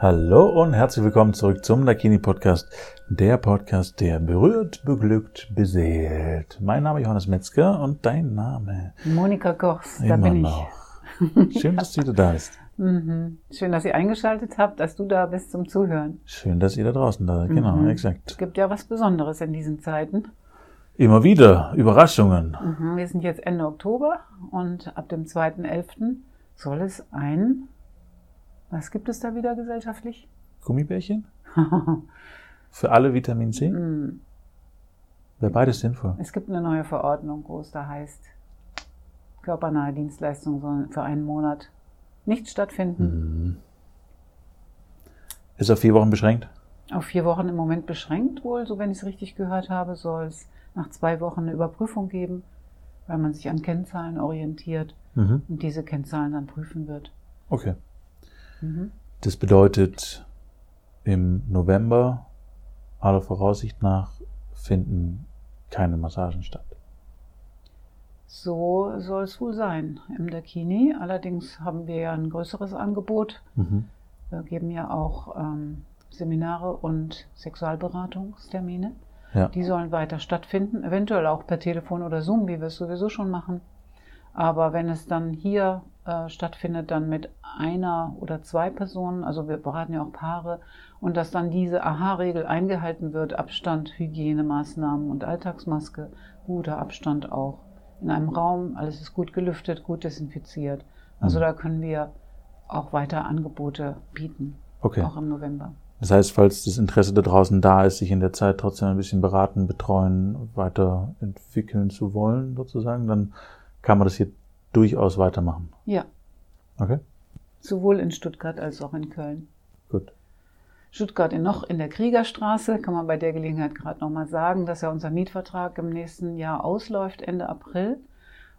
Hallo und herzlich willkommen zurück zum Lakini Podcast, der Podcast, der berührt, beglückt, beseelt. Mein Name ist Johannes Metzger und dein Name? Monika Kochs, da bin ich. noch. Schön, dass du wieder da bist. Mhm. Schön, dass ihr eingeschaltet habt, dass du da bist zum Zuhören. Schön, dass ihr da draußen da seid. Genau, Mhm. exakt. Es gibt ja was Besonderes in diesen Zeiten. Immer wieder Überraschungen. Mhm. Wir sind jetzt Ende Oktober und ab dem 2.11. soll es ein, was gibt es da wieder gesellschaftlich? Gummibärchen? Für alle Vitamin C? Mhm. Wäre beides sinnvoll. es gibt eine neue Verordnung, wo es da heißt, körpernahe Dienstleistungen sollen für einen Monat nicht stattfinden. Mhm. Ist auf vier Wochen beschränkt? Auf vier Wochen im Moment beschränkt wohl, so wenn ich es richtig gehört habe, soll es nach zwei Wochen eine Überprüfung geben, weil man sich an Kennzahlen orientiert Mhm. und diese Kennzahlen dann prüfen wird. Okay. Mhm. Das bedeutet, im November aller Voraussicht nach finden keine Massagen statt. So soll es wohl sein im Dakini. Allerdings haben wir ja ein größeres Angebot. Mhm. Wir geben ja auch ähm, Seminare und Sexualberatungstermine. Ja. Die sollen weiter stattfinden, eventuell auch per Telefon oder Zoom, wie wir es sowieso schon machen. Aber wenn es dann hier äh, stattfindet, dann mit einer oder zwei Personen, also wir beraten ja auch Paare, und dass dann diese AHA-Regel eingehalten wird, Abstand, Hygienemaßnahmen und Alltagsmaske, guter Abstand auch in einem Raum, alles ist gut gelüftet, gut desinfiziert. Also Mhm. da können wir auch weiter Angebote bieten, Okay. auch im November. Das heißt, falls das Interesse da draußen da ist, sich in der Zeit trotzdem ein bisschen beraten, betreuen, weiterentwickeln zu wollen, sozusagen, dann kann man das hier durchaus weitermachen. Ja, Okay? sowohl in Stuttgart als auch in Köln. Gut. Stuttgart in noch in der Kriegerstraße, kann man bei der Gelegenheit gerade nochmal sagen, dass ja unser Mietvertrag im nächsten Jahr ausläuft, Ende April.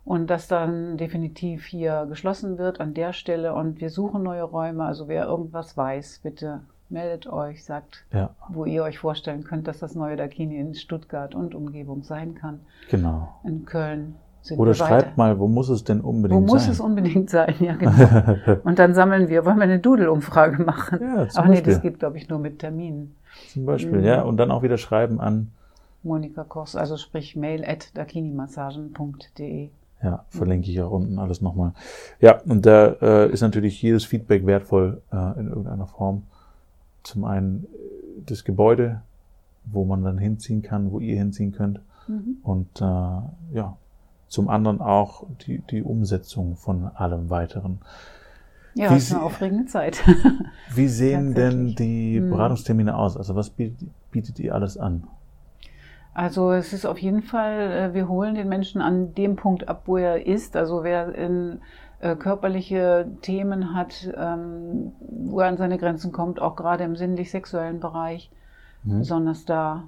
Und dass dann definitiv hier geschlossen wird an der Stelle. Und wir suchen neue Räume. Also wer irgendwas weiß, bitte meldet euch, sagt, Ja, wo ihr euch vorstellen könnt, dass das neue Dakini in Stuttgart und Umgebung sein kann. genau. In Köln sind Oder wir weiter. schreibt mal, wo muss es denn Wo unbedingt muss sein? es unbedingt sein? Ja, genau. Und dann sammeln wir, wollen wir eine Doodle-Umfrage machen? Ja, zum Ach nee, Beispiel. das geht, glaube ich, nur mit Terminen. Zum Beispiel, Mhm. ja. Und dann auch wieder schreiben an, Monika Kochs, also sprich mail at dakinimassagen.de. Ja, verlinke ich auch unten alles nochmal. Ja, und da äh, ist natürlich jedes Feedback wertvoll äh, in irgendeiner Form. Zum einen äh, das Gebäude, wo man dann hinziehen kann, wo ihr hinziehen könnt. Mhm. Und äh, ja, zum anderen auch die, die Umsetzung von allem weiteren. Ja, Wie ist eine aufregende Zeit. Wie sehen denn die Hm. Beratungstermine aus? Also was bietet, bietet ihr alles an? Also es ist auf jeden Fall, äh, wir holen den Menschen an dem Punkt ab, wo er ist. Also wer in äh, körperliche Themen hat, ähm, wo er an seine Grenzen kommt, auch gerade im sinnlich-sexuellen Bereich, Mhm. besonders da.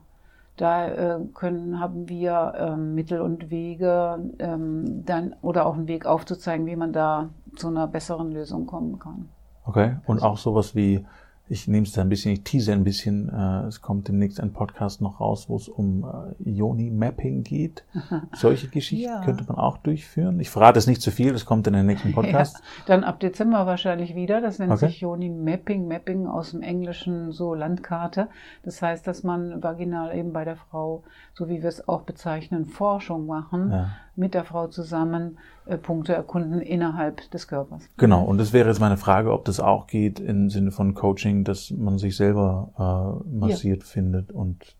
Da äh, können, haben wir ähm, Mittel und Wege, ähm, dann, oder auch einen Weg aufzuzeigen, wie man da zu einer besseren Lösung kommen kann. Okay. Und auch sowas wie, ich nehme es da ein bisschen, ich tease ein bisschen, äh, es kommt demnächst ein Podcast noch raus, wo es um äh, Ioni-Mapping geht. Solche Geschichten Ja. könnte man auch durchführen. Ich verrate es nicht zu viel, das kommt in den nächsten Podcast. Ja, dann ab Dezember wahrscheinlich wieder. Das nennt Okay. sich Yoni Mapping. Mapping aus dem Englischen so Landkarte. Das heißt, dass man vaginal eben bei der Frau, so wie wir es auch bezeichnen, Forschung machen, Ja. Mit der Frau zusammen äh, Punkte erkunden innerhalb des Körpers. Genau, und das wäre jetzt meine Frage, ob das auch geht im Sinne von Coaching, dass man sich selber äh, massiert findet und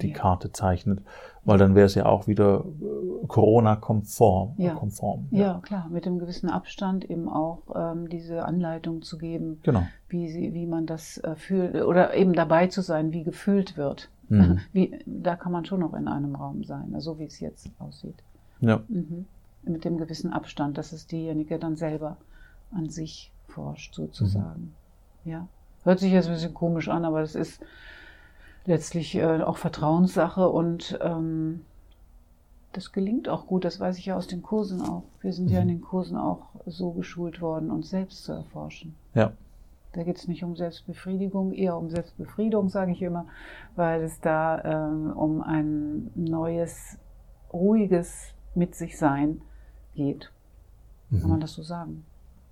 die Ja. Karte zeichnet, weil dann wäre es ja auch wieder äh, Corona-konform. Ja. konform. Ja, klar, mit einem gewissen Abstand eben auch ähm, diese Anleitung zu geben, Genau. wie, sie, wie man das äh, fühlt, oder eben dabei zu sein, wie gefühlt wird. Mhm. Wie, da kann man schon noch in einem Raum sein, also wie es jetzt aussieht. Ja. Mhm. Mit dem gewissen Abstand, dass es diejenige dann selber an sich forscht, sozusagen. Ja. Hört sich jetzt ein bisschen komisch an, aber das ist letztlich äh, auch Vertrauenssache und ähm, das gelingt auch gut, das weiß ich ja aus den Kursen auch. Wir sind ja in den Kursen auch so geschult worden, uns selbst zu erforschen. Ja. Da geht es nicht um Selbstbefriedigung, eher um Selbstbefriedung, sage ich immer, weil es da ähm, um ein neues, ruhiges Mit sich sein geht. Kann man Mhm. das so sagen?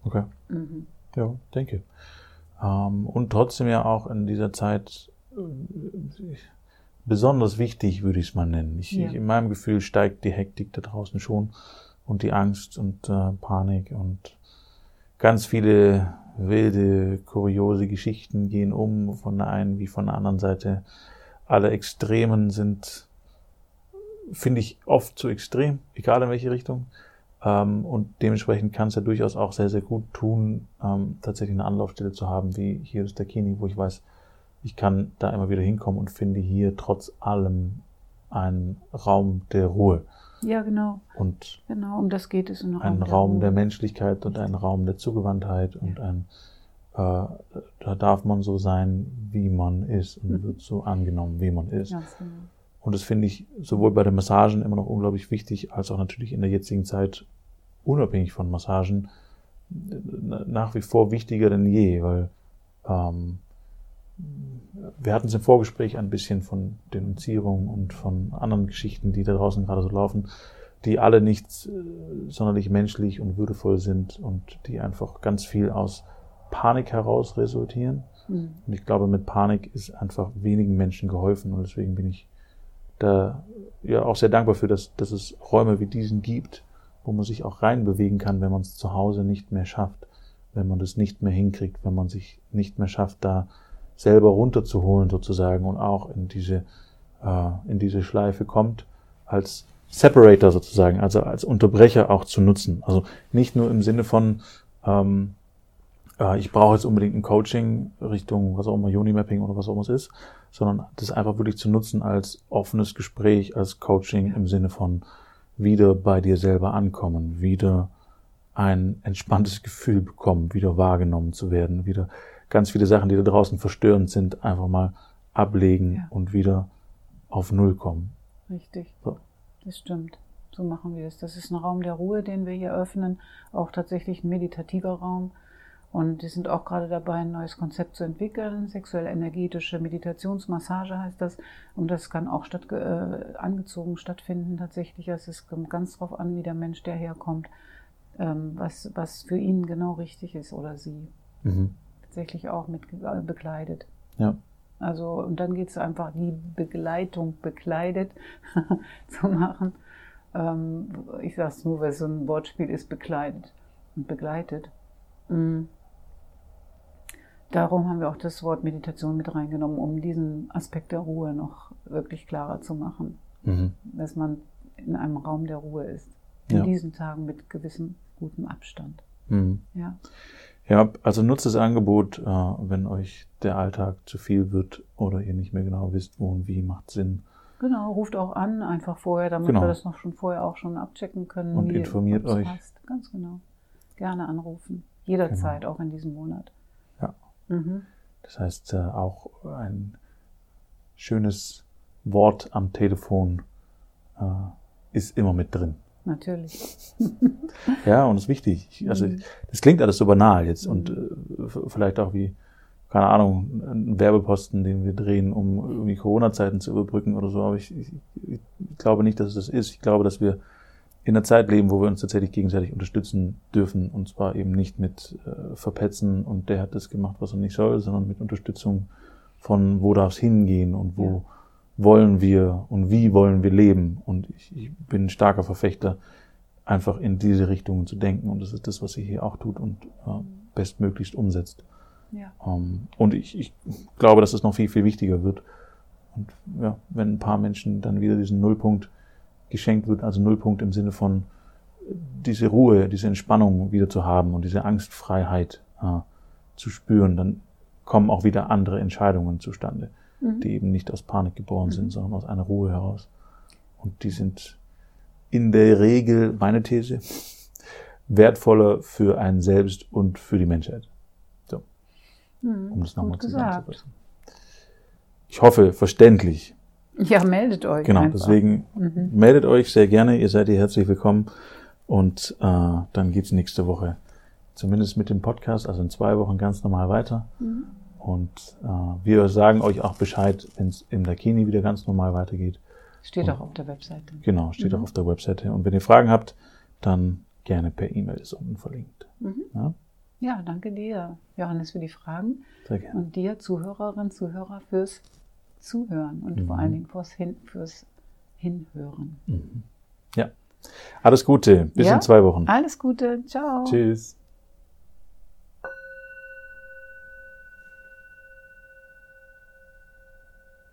Okay. Mhm. Ja, denke. Ähm, und trotzdem ja auch in dieser Zeit äh, besonders wichtig, würde ich es mal nennen. Ich, Ja. ich, in meinem Gefühl steigt die Hektik da draußen schon und die Angst und äh, Panik und ganz viele wilde, kuriose Geschichten gehen um, von der einen wie von der anderen Seite. Alle Extremen sind, finde ich, oft zu extrem, egal in welche Richtung. Ähm, und dementsprechend kann es ja durchaus auch sehr, sehr gut tun, ähm, tatsächlich eine Anlaufstelle zu haben, wie hier ist der Kini, wo ich weiß, ich kann da immer wieder hinkommen und finde hier trotz allem einen Raum der Ruhe Ja, genau. und Genau, um das geht es. Raum, einen Raum der Ruhe. Menschlichkeit und einen Raum der Zugewandtheit und ein, äh, da darf man so sein, wie man ist und Mhm. wird so angenommen, wie man ist. Ganz genau. Und das finde ich sowohl bei den Massagen immer noch unglaublich wichtig, als auch natürlich in der jetzigen Zeit, unabhängig von Massagen, nach wie vor wichtiger denn je, weil ähm, wir hatten es im Vorgespräch ein bisschen von Denunzierung und von anderen Geschichten, die da draußen gerade so laufen, die alle nicht äh, sonderlich menschlich und würdevoll sind und die einfach ganz viel aus Panik heraus resultieren. Mhm. Und ich glaube, mit Panik ist einfach wenigen Menschen geholfen und deswegen bin ich da ja auch sehr dankbar für, dass, dass es Räume wie diesen gibt, wo man sich auch reinbewegen kann, wenn man es zu Hause nicht mehr schafft, wenn man das nicht mehr hinkriegt, wenn man sich nicht mehr schafft, da selber runterzuholen sozusagen und auch in diese, äh, in diese Schleife kommt, als Separator sozusagen, also als Unterbrecher auch zu nutzen. Also nicht nur im Sinne von, ähm, äh, ich brauche jetzt unbedingt ein Coaching Richtung, was auch immer, Unimapping oder was auch immer es ist, sondern das einfach wirklich zu nutzen als offenes Gespräch, als Coaching im Sinne von wieder bei dir selber ankommen, wieder ein entspanntes Gefühl bekommen, wieder wahrgenommen zu werden, wieder ganz viele Sachen, die da draußen verstörend sind, einfach mal ablegen Ja. und wieder auf Null kommen. Richtig. So. Das stimmt. So machen wir es. Das ist ein Raum der Ruhe, den wir hier öffnen. Auch tatsächlich ein meditativer Raum. Und wir sind auch gerade dabei, ein neues Konzept zu entwickeln. Sexuell-energetische Meditationsmassage heißt das. Und das kann auch statt, äh, angezogen stattfinden tatsächlich. Es ist- kommt ganz drauf an, wie der Mensch, der herkommt, ähm, was, was für ihn genau richtig ist oder sie. Mhm. Tatsächlich auch mit äh, bekleidet. Ja. Also, und dann geht es einfach, die Begleitung bekleidet zu machen. Ähm, ich sage es nur, weil es so ein Wortspiel ist, bekleidet und begleitet. Mm. Darum haben wir auch das Wort Meditation mit reingenommen, um diesen Aspekt der Ruhe noch wirklich klarer zu machen, Mhm. dass man in einem Raum der Ruhe ist. In Ja. diesen Tagen mit gewissem gutem Abstand. Mhm. Ja, Ja, also nutzt das Angebot, äh, wenn euch der Alltag zu viel wird oder ihr nicht mehr genau wisst, wo und wie, macht Sinn. genau. Ruft auch an, einfach vorher, damit Genau. wir das noch schon vorher auch schon abchecken können. Und informiert euch. Passt. Ganz genau. Gerne anrufen. Jederzeit, auch in diesem Monat. Mhm. Das heißt, äh, auch ein schönes Wort am Telefon äh, ist immer mit drin. Natürlich. Ja, und ist wichtig. Ich- Also, Mhm. das klingt alles so banal jetzt und äh, f- vielleicht auch wie, keine Ahnung, ein Werbeposten, den wir drehen, um irgendwie Corona-Zeiten zu überbrücken oder so. Aber ich, ich, ich glaube nicht, dass es das ist. Ich glaube, dass wir in einer Zeit leben, wo wir uns tatsächlich gegenseitig unterstützen dürfen. Und zwar eben nicht mit äh, Verpetzen und der hat das gemacht, was er nicht soll, sondern mit Unterstützung von wo darf es hingehen und wo Ja. wollen wir und wie wollen wir leben. Und ich, ich bin ein starker Verfechter, einfach in diese Richtungen zu denken. Und das ist das, was sie hier auch tut und äh, bestmöglichst umsetzt. Ja. Ähm, und ich, ich glaube, dass es noch viel, viel wichtiger wird. Und ja, wenn ein paar Menschen dann wieder diesen Nullpunkt geschenkt wird, also Nullpunkt im Sinne von äh, diese Ruhe, diese Entspannung wieder zu haben und diese Angstfreiheit äh, zu spüren, dann kommen auch wieder andere Entscheidungen zustande, Mhm. die eben nicht aus Panik geboren Mhm. sind, sondern aus einer Ruhe heraus. Und die sind in der Regel, meine These, wertvoller für einen selbst und für die Menschheit. Mhm. Um das nochmal zusammenzufassen. Ich hoffe, verständlich. Ja, meldet euch. Genau, einfach. deswegen Mhm. meldet euch sehr gerne, ihr seid hier herzlich willkommen. Und äh, dann geht's nächste Woche zumindest mit dem Podcast, also in zwei Wochen ganz normal weiter. Mhm. Und äh, wir sagen euch auch Bescheid, wenn es im Dakini wieder ganz normal weitergeht. Steht auch auf der Webseite. Genau, steht Mhm. auch auf der Webseite. Und wenn ihr Fragen habt, dann gerne per E-Mail ist unten verlinkt. Mhm. Ja? Ja, danke dir, Johannes, für die Fragen. Sehr gerne. Und dir, Zuhörerinnen, Zuhörer, fürs Zuhören und Mhm. vor allen Dingen fürs, Hin fürs Hinhören. Mhm. Ja. Alles Gute. Bis Ja. in zwei Wochen. Alles Gute, ciao. Tschüss.